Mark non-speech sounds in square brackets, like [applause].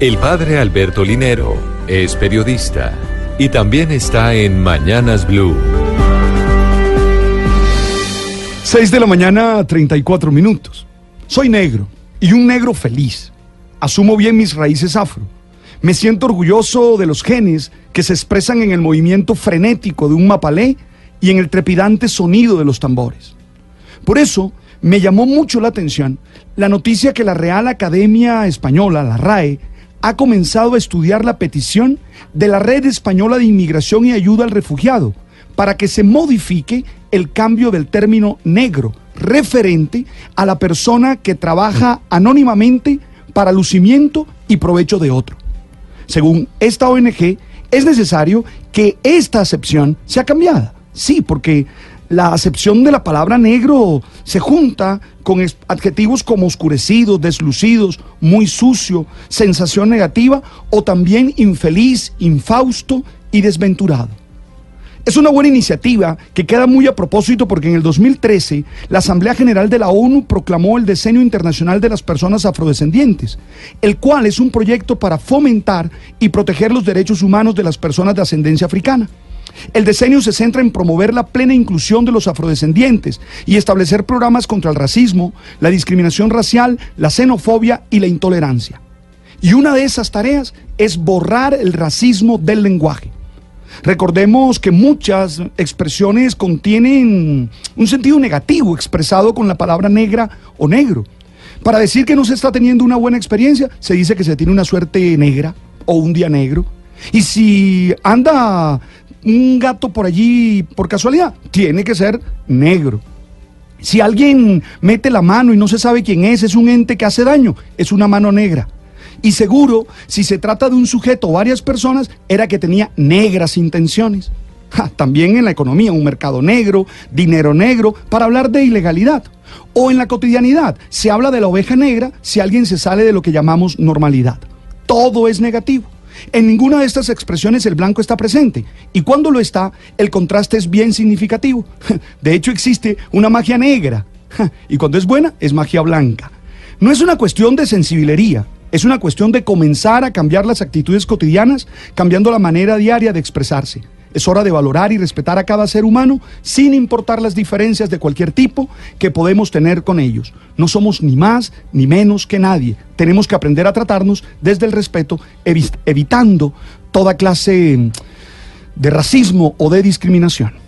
El padre Alberto Linero es periodista y también está en Mañanas Blue. 6 de la mañana, 34 minutos. Soy negro y un negro feliz. Asumo bien mis raíces afro. Me siento orgulloso de los genes que se expresan en el movimiento frenético de un mapalé y en el trepidante sonido de los tambores. Por eso me llamó mucho la atención la noticia que la Real Academia Española, la RAE, ha comenzado a estudiar la petición de la Red Española de Inmigración y Ayuda al Refugiado para que se modifique el cambio del término negro referente a la persona que trabaja anónimamente para lucimiento y provecho de otro. Según esta ONG, es necesario que esta acepción sea cambiada. Sí, porque la acepción de la palabra negro se junta con adjetivos como oscurecidos, deslucidos, muy sucio, sensación negativa o también infeliz, infausto y desventurado. Es una buena iniciativa que queda muy a propósito porque en el 2013 la Asamblea General de la ONU proclamó el Decenio Internacional de las Personas Afrodescendientes, el cual es un proyecto para fomentar y proteger los derechos humanos de las personas de ascendencia africana. El decenio se centra en promover la plena inclusión de los afrodescendientes y establecer programas contra el racismo, la discriminación racial, la xenofobia y la intolerancia. Y una de esas tareas es borrar el racismo del lenguaje. Recordemos que muchas expresiones contienen un sentido negativo expresado con la palabra negra o negro. Para decir que no se está teniendo una buena experiencia, se dice que se tiene una suerte negra o un día negro. Y si anda un gato por allí por casualidad, tiene que ser negro. Si alguien mete la mano y no se sabe quién es, es un ente que hace daño, es una mano negra. Y seguro, si se trata de un sujeto o varias personas, era que tenía negras intenciones. también en la economía, un mercado negro, dinero negro, para hablar de ilegalidad. O en la cotidianidad, se habla de la oveja negra si alguien se sale de lo que llamamos normalidad. Todo es negativo. En ninguna de estas expresiones el blanco está presente y cuando lo está, el contraste es bien significativo. [laughs] De hecho, existe una magia negra [laughs] y cuando es buena, es magia blanca. No es una cuestión de sensibilería, es una cuestión de comenzar a cambiar las actitudes cotidianas, cambiando la manera diaria de expresarse. Es hora de valorar y respetar a cada ser humano sin importar las diferencias de cualquier tipo que podemos tener con ellos. No somos ni más ni menos que nadie. Tenemos que aprender a tratarnos desde el respeto, evitando toda clase de racismo o de discriminación.